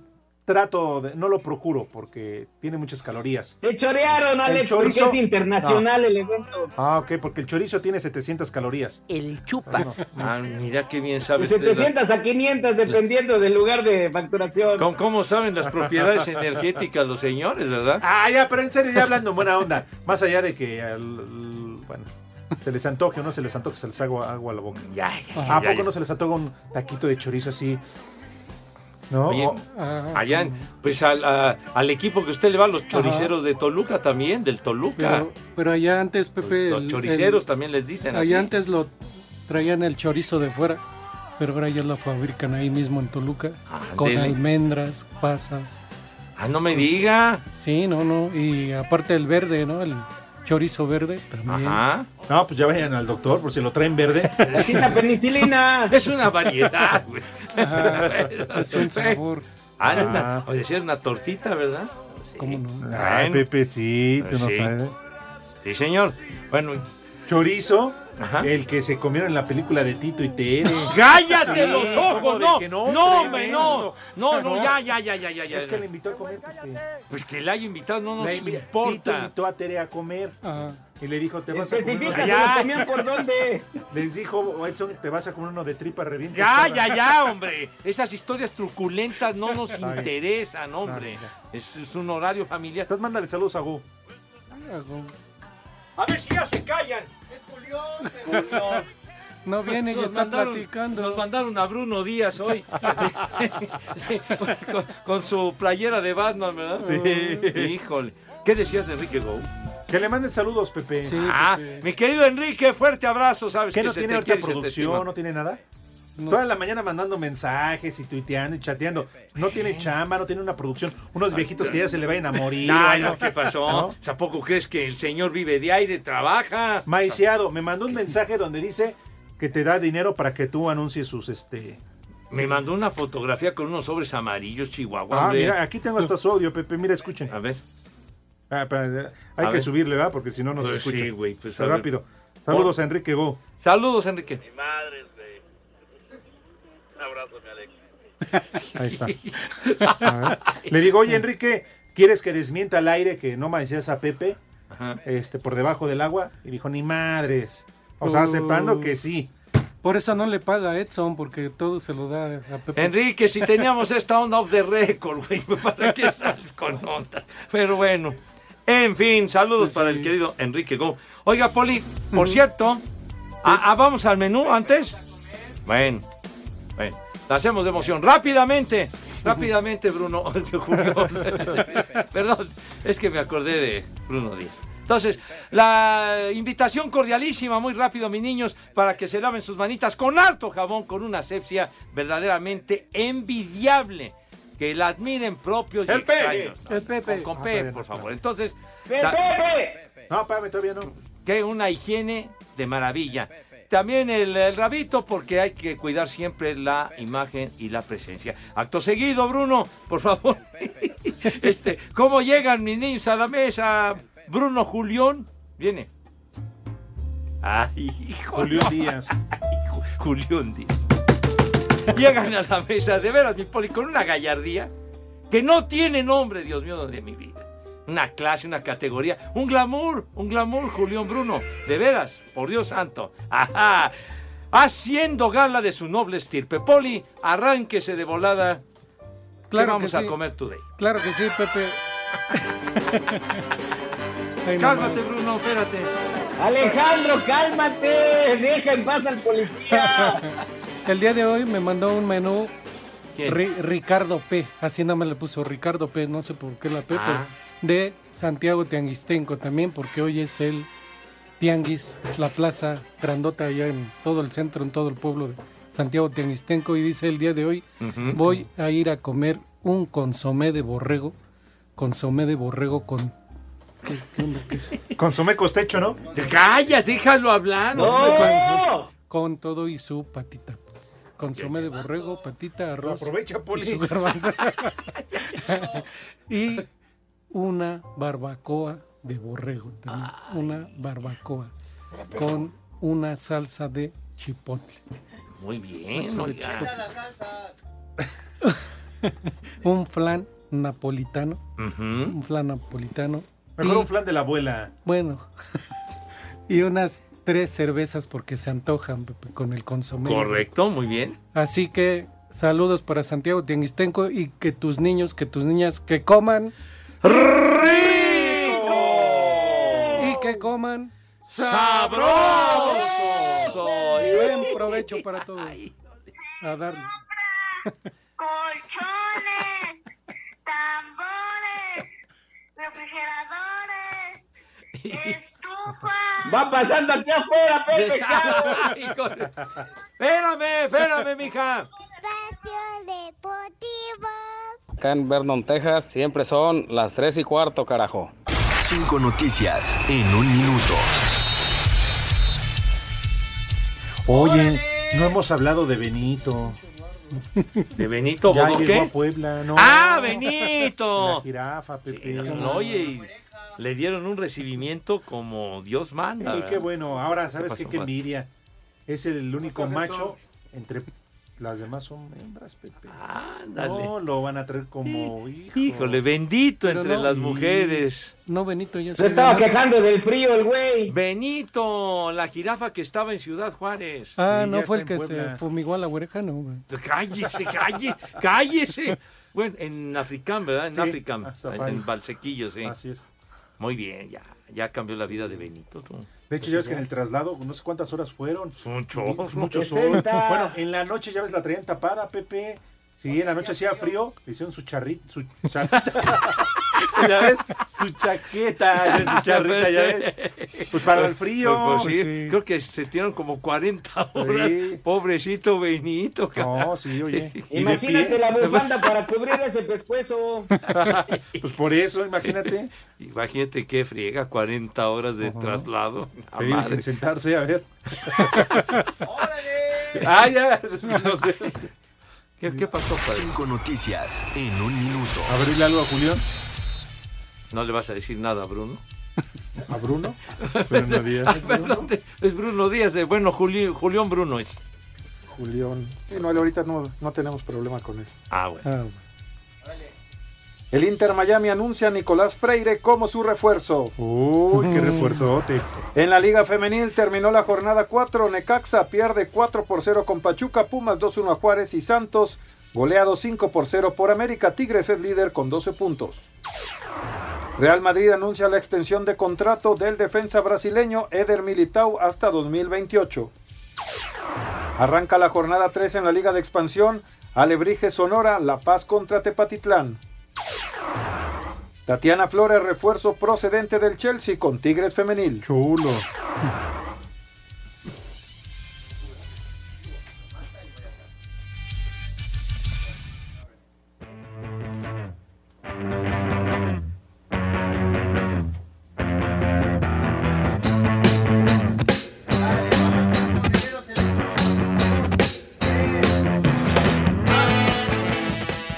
trato de, no lo procuro porque tiene muchas calorías. Te chorearon, Alex, porque chorizo- es internacional el evento. Ah, ok, porque el chorizo tiene 700 calorías. El chupas. Ah, mira qué bien sabes. de la- 700 a 500 dependiendo del lugar de facturación. ¿Cómo, cómo saben las propiedades energéticas los señores, verdad? Ah, ya, pero en serio, ya hablando en buena onda. Más allá de que, al- al- bueno, se les antoje o no se les antoje, se les haga agua a la boca. Ya, ya, ¿A ya, poco ya. no se les antoja un taquito de chorizo así? ¿No? Oye, Ajá. Allá, en- pues al, a- al equipo que usted le va, los choriceros de Toluca también, del Toluca. Pero, pero allá antes, Pepe. los el- choriceros el- también les dicen así. allá antes lo traían el chorizo de fuera. Pero ahora ya lo fabrican ahí mismo en Toluca. con Ándele. almendras, pasas. Ah, no me diga. Sí, no, no. Y aparte el verde, ¿no? El chorizo verde también. Ajá. No, pues ya vayan al doctor por si lo traen verde. Quita penicilina. Es una variedad, güey. Es un sabor. Ah, era Ah. una- o decir una tortita, ¿verdad? Sí. ¿Cómo no? Ay, Bueno. Pepe, sí, tú Pues no sí. sabes. Sí, señor. Bueno, Chorizo, Ajá. el que se comieron en la película de Tito y Tere. ¡Cállate Sí, los ¿cómo ojos! No, no, no? hombre, no. No, no, ya, ya, ya, ya, ya. ya. Es que le invitó a comer, Pepe. Pues que le haya invitado no nos invi- Tito importa. invitó a Tere a comer. Ah, Y le dijo, te vas a comer uno por dónde. Les dijo Edson, te vas a comer uno de tripa reviente. Ya, ya, ya, hombre. Esas historias truculentas no nos bien. interesan, hombre. Es, es un horario familiar. Entonces mándale saludos a Gu. A ver si ya se callan. No viene y Nos está mandaron- platicando. Nos mandaron a Bruno Díaz hoy. con, con su playera de Batman, ¿verdad? Sí. Híjole. ¿Qué decías de Enrique Go? Que le manden saludos, Pepe. ah, mi querido Enrique, fuerte abrazo. ¿Sabes ¿Qué que no se tiene ahorita producción? ¿No tiene nada? Toda la mañana mandando mensajes y tuiteando y chateando. No tiene chamba, no tiene una producción. Unos viejitos que ya se le vayan a morir. No, no, ¿qué pasó? ¿No? ¿Tampoco crees que el señor vive de aire, trabaja? Maiciado, me mandó un mensaje donde dice que te da dinero para que tú anuncies sus este. Me mandó una fotografía con unos sobres amarillos, Chihuahua. Ah, hombre. mira, aquí tengo hasta su audio, Pepe. Mira, escuchen. A ver. Ah, hay A que ver. subirle, ¿verdad? Porque si no, no se Pues escucha. sí, güey, pues, rápido. Saludos a Enrique Go. Saludos, Enrique. Mi madre, abrazo, mi Alex. Ahí está. A ver. Le digo, oye, Enrique, ¿quieres que desmienta al aire que no maicias a Pepe? Este, por debajo del agua. Y dijo, ni madres. O sea, Uh. aceptando que sí. Por eso no le paga a Edson, porque todo se lo da a Pepe. Enrique, si teníamos esta onda off the record, güey, ¿para qué sales con onda? Pero bueno. En fin, saludos para el querido Enrique Go. Oiga, Poli, por cierto, ah, ah, vamos al menú antes. Bueno, bueno, la hacemos de emoción. Rápidamente, rápidamente, Bruno. Perdón, es que me acordé de Bruno Díaz. Entonces, la invitación cordialísima, muy rápido, mis niños, para que se laven sus manitas con harto jabón, con una asepsia verdaderamente envidiable. Que la admiren propios y El Pepe. extraños. El Pepe. Con, con Ah, P, todavía no, por favor. Entonces, ¡Pepe! ta- No, espérame, todavía no. que una higiene de maravilla. También el, el rabito, porque hay que cuidar siempre la imagen y la presencia. Acto seguido, Bruno, por favor. este, ¿Cómo llegan mis niños a la mesa? Bruno Julión, viene. Ay, hijo. Julián Díaz. Ay, Ju- Julián Díaz. Llegan a la mesa, de veras, mi poli, con una gallardía que no tiene nombre, Dios mío, de mi vida. Una clase, una categoría, un glamour, un glamour, Julián Bruno. De veras, por Dios santo. Ajá. Haciendo gala de su noble estirpe. Poli, arránquese de volada. ¿Qué Claro vamos que a sí. comer today? Claro que sí, Pepe. Cálmate, nomás. Bruno, espérate. Alejandro, cálmate. Deja en paz al policía. El día de hoy me mandó un menú ¿Quién? Ri- Ricardo P. Así nada más le puso Ricardo P. No sé por qué la P, Ah. pero de Santiago Tianguistenco también, porque hoy es el Tianguis, la plaza grandota allá en todo el centro, en todo el pueblo de Santiago Tianguistenco. Y dice el día de hoy, voy a ir a comer un consomé de borrego, consomé de borrego con... ¿qué- qué onda? ¿Qué? Consomé costecho, ¿no? Calla, déjalo hablar. ¡No! Con todo y su patita. Consomé de borrego, patita, arroz. Aprovecha, y Poli. su garbanzo. y una barbacoa de borrego también. Una barbacoa con una salsa de chipotle. Muy bien, Salsa chipotle. un flan napolitano. Un flan napolitano. Mejor Y- un flan de la abuela. Bueno. y unas tres cervezas porque se antojan con el consomé. Correcto, muy bien. Así que saludos para Santiago Tianguistenco y que tus niños, que tus niñas, que coman y que coman ¡Sabroso! Buen provecho para todos. A darle. colchones, tambores, refrigeradores, estufa. Va pasando aquí afuera, Pepe. con- Espérame, espérame, mija. Espacio Deportivo. Acá en Vernon, Texas, siempre son las 3 y cuarto, carajo. Cinco noticias en un minuto. Oye, no hemos hablado de Benito. De Benito Ya llegó a Puebla, ¿no? ¡Ah, Benito! La jirafa, Pepe. No, no, oye, y le dieron un recibimiento como Dios manda. Sí, ¿verdad? qué bueno. Ahora, ¿sabes ¿Qué qué? Qué Juan? envidia. Es el único macho entre Las demás son hembras, Pepe. Ándale. No, lo van a traer como hijo. Híjole, bendito Pero entre no. las mujeres. No, Benito, ya Se estaba quejando del frío el güey. Benito, la jirafa que estaba en Ciudad Juárez. Ah, no fue el que en se Puebla. fumigó a la oreja, no. güey. Cállese, cállese, cállese. Bueno, en Africán, ¿verdad? En Sí, Africán, en, Valsequillo, sí. Así es. Muy bien, ya, ya cambió la vida de Benito. tú. De hecho, ya ves que en el traslado, no sé cuántas horas fueron. Mucho sol. 60. Bueno, en la noche ya ves la traían tapada, Pepe. Sí, en la noche hacía frío, le hicieron su charrita, su charrita. ya ves, su chaqueta, ya ves, su charrita, ya ves. Pues para el frío. Pues, pues, sí, sí. creo que se tiraron como 40 horas. Sí. Pobrecito Benito. cara. No, sí, oye. Imagínate la bufanda para cubrir ese pescuezo. Pues por eso, imagínate. Imagínate qué friega, 40 horas de traslado. A Pedir madre. sin sentarse, a ver. Ah, ya, no sé. ¿Qué, qué pasó, padre? Cinco noticias en un minuto. A ver, dile algo a Julián. ¿No le vas a decir nada a Bruno? ¿A Bruno? Bruno Díaz. Ah, perdón, es Bruno Díaz. eh, Bueno, Juli- Julián Bruno es. Julián. Sí, no, ahorita no, no tenemos problema con él. Ah, bueno. Ah, El Inter Miami anuncia a Nicolás Freire como su refuerzo. Uy, qué refuerzote. En la Liga Femenil terminó la jornada 4. Necaxa pierde 4 por 0 con Pachuca, Pumas 2-1 a Juárez y Santos. Goleado 5 por 0 por América. Tigres es líder con 12 puntos. Real Madrid anuncia la extensión de contrato del defensa brasileño Eder Militao hasta 2028. Arranca la jornada 3 en la Liga de Expansión. Alebrije Sonora, La Paz contra Tepatitlán. Tatiana Flores, refuerzo procedente del Chelsea con Tigres Femenil. Chulo.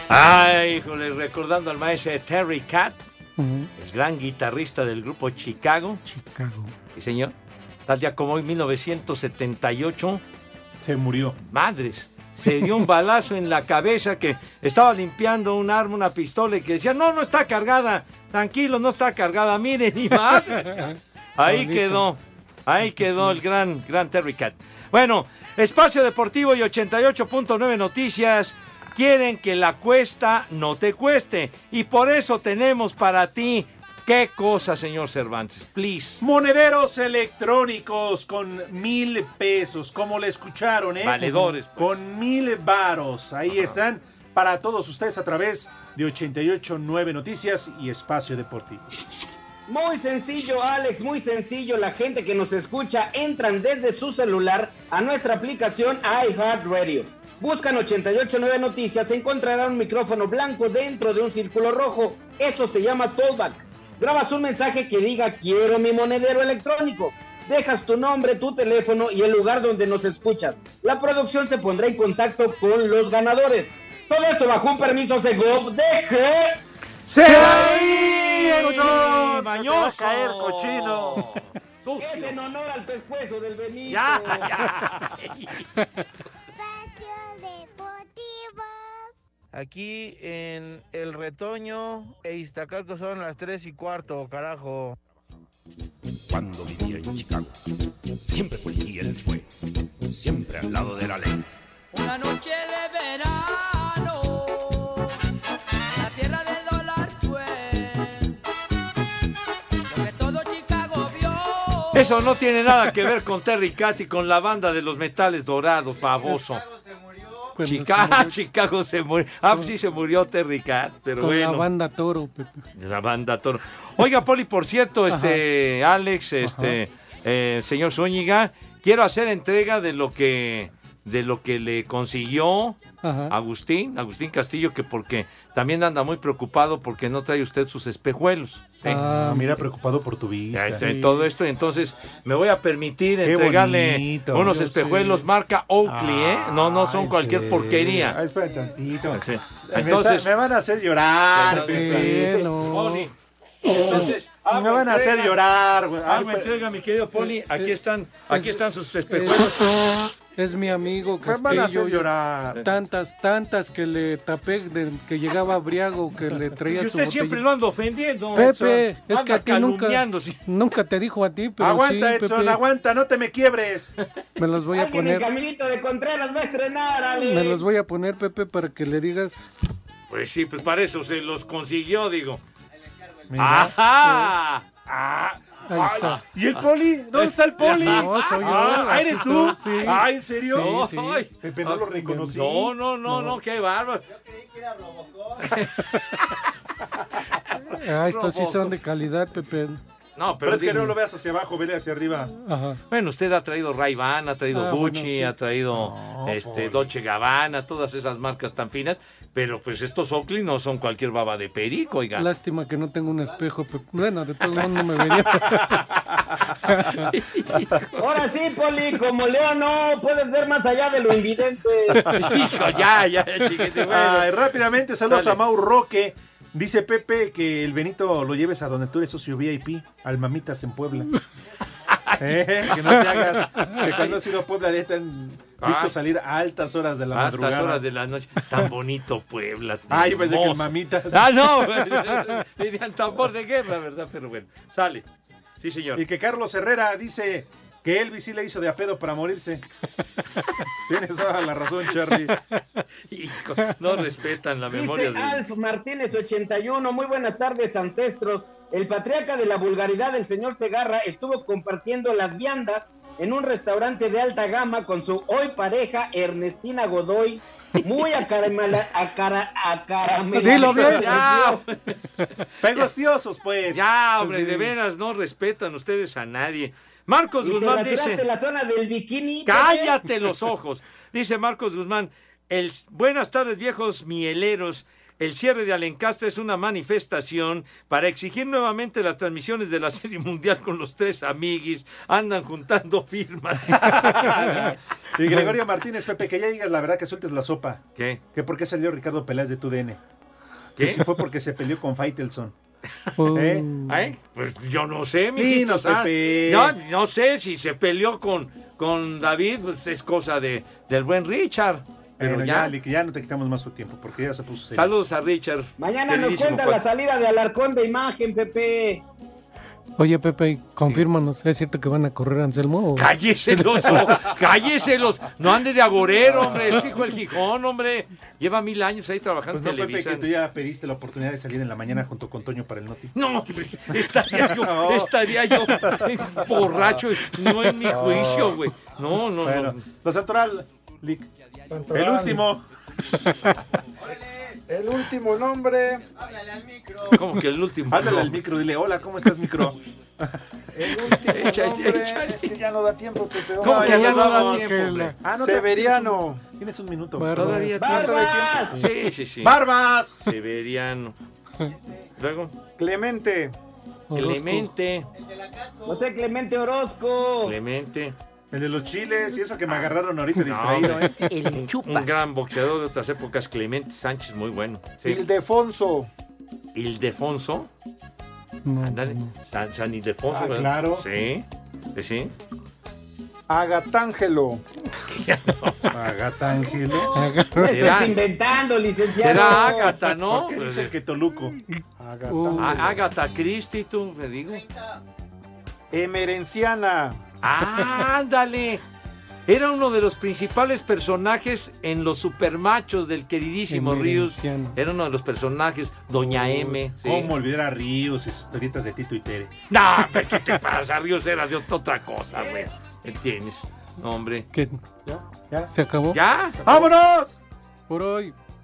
Ay, híjole, recordando al maestro Terry Cat, el gran guitarrista del grupo Chicago. Chicago. Sí, señor. Tal día como hoy, 1978. Se murió. Madres. Se dio un balazo en la cabeza que estaba limpiando un arma, una pistola y que decía, no, no está cargada. Tranquilo, no está cargada. Miren, ni madre. Ahí Solito. quedó. Ahí quedó el gran, gran Terry Cat. Bueno, Espacio Deportivo y 88.9 Noticias quieren que la cuesta no te cueste. Y por eso tenemos para ti, ¿qué cosa, señor Cervantes? Please. Monederos electrónicos con mil pesos, como le escucharon, ¿eh? Valedores, pues. Con mil varos. Ahí están para todos ustedes a través de 889 Noticias y Espacio Deportivo. Muy sencillo, Alex, muy sencillo. La gente que nos escucha entran desde su celular a nuestra aplicación iHeartRadio. Buscan 889 Noticias, encontrarán un micrófono blanco dentro de un círculo rojo. Eso se llama Tollback. Grabas un mensaje que diga quiero mi monedero electrónico. Dejas tu nombre, tu teléfono y el lugar donde nos escuchas. La producción se pondrá en contacto con los ganadores. Todo esto bajo un permiso Segov de G. ¡Se mañoso! Va a caer, cochino! Es en honor al pescuezo del Benito. Ya, ya. Aquí en El Retoño e Iztacalco son las 3 y cuarto, carajo. Cuando vivía en Chicago, siempre policía él fue, siempre al lado de la ley. Una noche de verano, la tierra del dólar fue lo que todo Chicago vio. Eso no tiene nada que ver con Terry Cat y con la banda de los metales dorados, baboso. Cuando se Chicago, murió- Chicago se murió. Ah, sí se murió Terry Cat, pero Con bueno. la banda Toro, Pepe. La banda Toro. Oiga, Poli, por cierto, este Alex, este eh, señor Zúñiga, quiero hacer entrega de lo que de lo que le consiguió Ajá. Agustín, Agustín Castillo, que porque también anda muy preocupado porque no trae usted sus espejuelos. ¿sí? Ah, mira, preocupado por tu vista. Ya está en todo esto, entonces me voy a permitir Qué entregarle bonito, unos espejuelos sé. marca Oakley, ¿eh? No, no son Ay, cualquier sí. porquería. Ay, espera tantito. Sí. Me Entonces, está- me van a hacer llorar. Poli. Entonces, Me van a hacer llorar, pero- entrega, mi querido Poli. Aquí están, aquí están sus espejuelos. Es mi amigo Me van a Castillo. hacer llorar. Tantas, tantas que le tapé, de- que llegaba briago, que le traía Y su usted siempre botella. lo anda ofendiendo. Pepe, Edson. es que Anda a ti nunca, nunca te dijo a ti, pero aguanta, sí, Edson, Pepe. aguanta, no te me quiebres. Me los voy a poner, Caminito de Contreras va a estrenar, Ale. me los voy a poner, Pepe, para que le digas. Pues sí, pues para eso se los consiguió, digo. Mira. ¡Ajá! Ah, Ahí está. ¿Y el poli? ¿Dónde está el poli? No, soy yo, Ah, ¿eres tú? sí. Ah, ¿en serio? Sí, sí. Ay. Pepe, no lo reconocí. No, no, no, no, qué bárbaro. Ah, estos sí son de calidad, Pepe. No, Pero pero, es que no lo veas hacia abajo, vele hacia arriba. Ajá. Bueno, usted ha traído Ray-Ban, ha traído Ah, Gucci, bueno, sí. ha traído este Dolce Gabbana, todas esas marcas tan finas, pero pues estos Oakley no son cualquier baba de perico, oiga. Lástima que no tengo un espejo, Pepe. Bueno, de todos modos no me vería. Ahora sí, Poli, como Leo no puedes ver más allá de lo invidente. Hijo, ya, ya, chiquete, bueno. Ay, rápidamente, saludos Sale. a Mau Roque. Dice Pepe que el Benito lo lleves a donde tú eres socio VIP, al Mamitas en Puebla. Eh, que no te hagas. Que cuando has ido a Puebla ya te han visto Ah. salir a altas horas de la A altas madrugada. horas de la noche. Tan bonito Puebla. Ay, pensé que el hermoso. Mamitas. Ah, no. Dirían tambor de guerra, ¿verdad? Pero bueno, sale. Sí, señor. Y que Carlos Herrera dice que Elvis sí le hizo de a pedo para morirse. Tienes toda la razón, Charlie. Hijo, no respetan la memoria Dice de... Alf Martínez 81, muy buenas tardes ancestros. El patriarca de la vulgaridad, el señor Segarra, estuvo compartiendo las viandas en un restaurante de alta gama con su hoy pareja Ernestina Godoy, muy acaramela, acara, acaramelada. Dilo bien. Ya, Pegostiosos, pues. ya, hombre, Sí. de veras, no respetan ustedes a nadie. Marcos ¿Y te Guzmán dice... la zona del bikini? ¡Cállate los ojos! Dice Marcos Guzmán. El, buenas tardes, viejos mieleros. El cierre de Alencastre es una manifestación para exigir nuevamente las transmisiones de la Serie Mundial con los tres amiguis. Andan juntando firmas. Y Gregorio Martínez, Pepe, que ya digas la verdad que sueltes la sopa. ¿Qué? Que por qué salió Ricardo Peláez de tu DN. ¿Qué? Que si fue porque se peleó con Faitelson. Uh, ¿Eh? ¿Eh? Pues yo no sé, mi Pepe. No, no sé si se peleó con, con David, pues es cosa de, del buen Richard. Pero ya. ya, Lick, ya no te quitamos más tu tiempo, porque ya se puso serio. Saludos a Richard. Mañana nos cuenta la salida de Alarcón de imagen, Pepe. Oye, Pepe, confírmanos, ¿es cierto que van a correr a Anselmo? o- Cállese los ojos, cállese los. No ande de agorero, hombre. El hijo del Gijón, hombre. Lleva mil años ahí trabajando Pues no, en Pepe, Televisa. que tú ya pediste la oportunidad de salir en la mañana junto con Toño para el Noti. No, hombre, estaría yo, No. estaría yo borracho, no en mi juicio, güey. No, no, Bueno, no. los Santoral, Lick. El último. El último nombre. Como que el último. Háblale al micro, dile, hola, ¿cómo estás, micro? El último Echa- nombre. échale. Es que ya no da tiempo, Pepe. ¿Cómo Vamos. que ya ya no da tiempo, que la- Ah, no te- Severiano. Tienes un minuto. Bárbaro. Todavía ¡Barbas! Sí, sí, sí. ¡Barbas! Severiano. Luego, Clemente. Orozco. Clemente. José Clemente Orozco. Clemente. El de los chiles y eso que me agarraron ahorita distraído. ¿eh? Un, un gran boxeador de otras épocas, Clemente Sánchez, muy bueno. Sí. Ildefonso. Ildefonso. No, Ándale. no. San, San Ildefonso. Ah, ¿verdad? claro. Sí. Sí, sí. Agatángelo. Agata Ángelo. No estés Será- inventando, licenciado. Será Ágata, ¿no? ¿Por qué dice que Toluco? Uh, Á- Ágata Christie, tú, me digo. Emerenciana. Ah, ándale. Era uno de los principales personajes en los supermachos del queridísimo Rius. Emerenciano. Era uno de los personajes, Doña M. sí. ¿Cómo olvidar a Ríos y sus historietas de Tito y Tere? No, pero ¿qué te pasa? Ríos era de ot- otra cosa, güey. ¿Entiendes? No, hombre. ¿Qué? ¿Ya? ¿Se acabó? ¿Ya? ¡Vámonos! Por hoy.